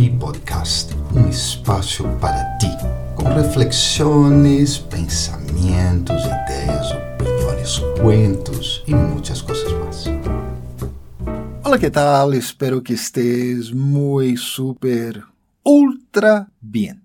Mi Podcast, um espaço para ti, com reflexões, pensamentos, ideias, opiniões, cuentos e muitas coisas mais. Olá, que tal? Espero que estés muito, super, ultra bem.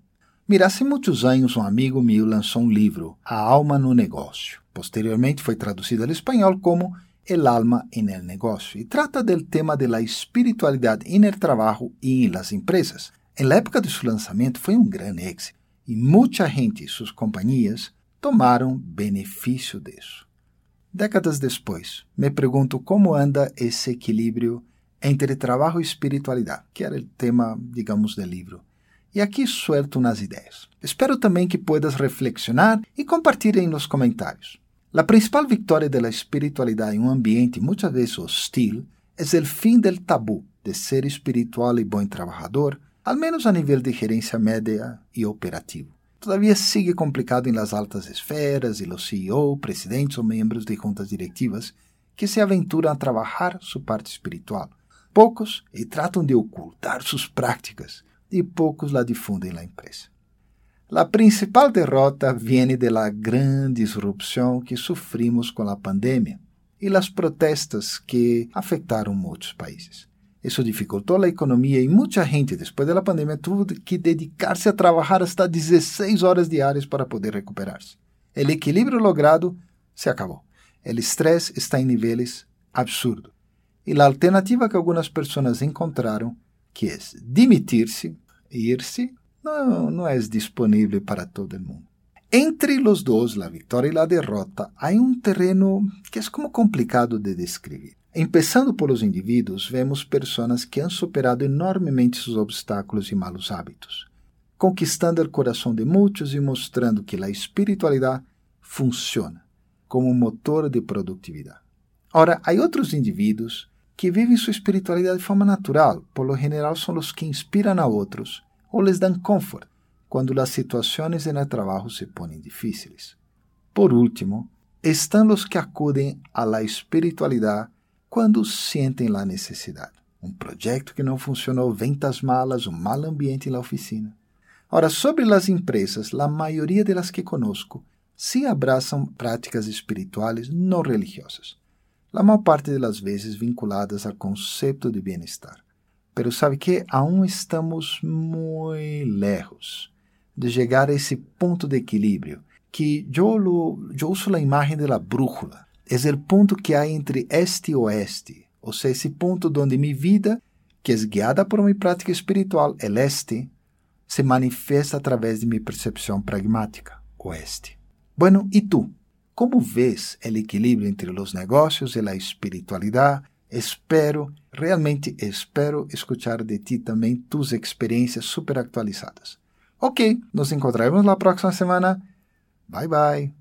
Mira, há muitos anos um amigo meu lançou um livro, A Alma no Negócio. Posteriormente foi traduzido ao espanhol como El alma en el negocio y trata del tema de la espiritualidad en el trabajo y en las empresas. En la época de su lanzamiento fue un gran éxito y mucha gente y sus compañías tomaron beneficio de eso. Décadas después, me pregunto cómo anda ese equilibrio entre trabajo y espiritualidad, que era el tema, digamos, del libro. E aqui suelto umas ideias. Espero também que puedas reflexionar e compartilhar em nos comentários. A principal vitória da espiritualidade em um ambiente muitas vezes hostil é o fim do tabu de ser espiritual e bom trabalhador, al menos a nível de gerência média e operativo. Todavia sigue complicado em las altas esferas e los CEO, presidentes ou membros de juntas directivas que se aventuram a trabalhar sua parte espiritual. Poucos e tratam de ocultar suas práticas e poucos la difundem na empresa. A principal derrota viene de la gran disrupção que sofrimos com a pandemia e as protestas que afetaram muitos países. Isso dificultou a economia e muita gente, depois da pandemia, teve que dedicar-se a trabalhar hasta 16 horas diárias para poder recuperar-se. O equilíbrio logrado se acabou. O estresse está em níveis absurdos. E a alternativa que algumas pessoas encontraram, que é demitir-se, ir-se não, não é disponível para todo mundo. Entre os dois, a vitória e a derrota, há um terreno que é como complicado de descrever. Empezando por os indivíduos, vemos pessoas que han superado enormemente seus obstáculos e malos hábitos, conquistando o coração de muitos e mostrando que a espiritualidade funciona como motor de produtividade. Ora, há outros indivíduos que vivem sua espiritualidade de forma natural, por lo general são os que inspiram a outros ou les dan confort quando as situações no trabalho se ponem difíceis. Por último, estão os que acudem à espiritualidade quando sentem a necessidade. Um projeto que não funcionou, ventas malas, um mau ambiente na oficina. Ora, sobre as empresas, a maioria delas que conosco se abraçam práticas espirituais não religiosas, a maior parte das vezes vinculadas ao conceito de bem-estar. Pero sabe que aún estamos muito lejos de chegar a esse ponto de equilíbrio que eu, lo, eu uso a imagem da brújula. É o ponto que há entre este e oeste, ou seja, esse ponto onde minha vida, que é guiada por uma prática espiritual, el este, se manifesta através de minha percepção pragmática, oeste. Bueno, e tu? Como vês o equilíbrio entre os negócios e a espiritualidade? Espero, realmente espero escuchar de ti também tus experiências super actualizadas. Ok, nos encontraremos na próxima semana. Bye bye.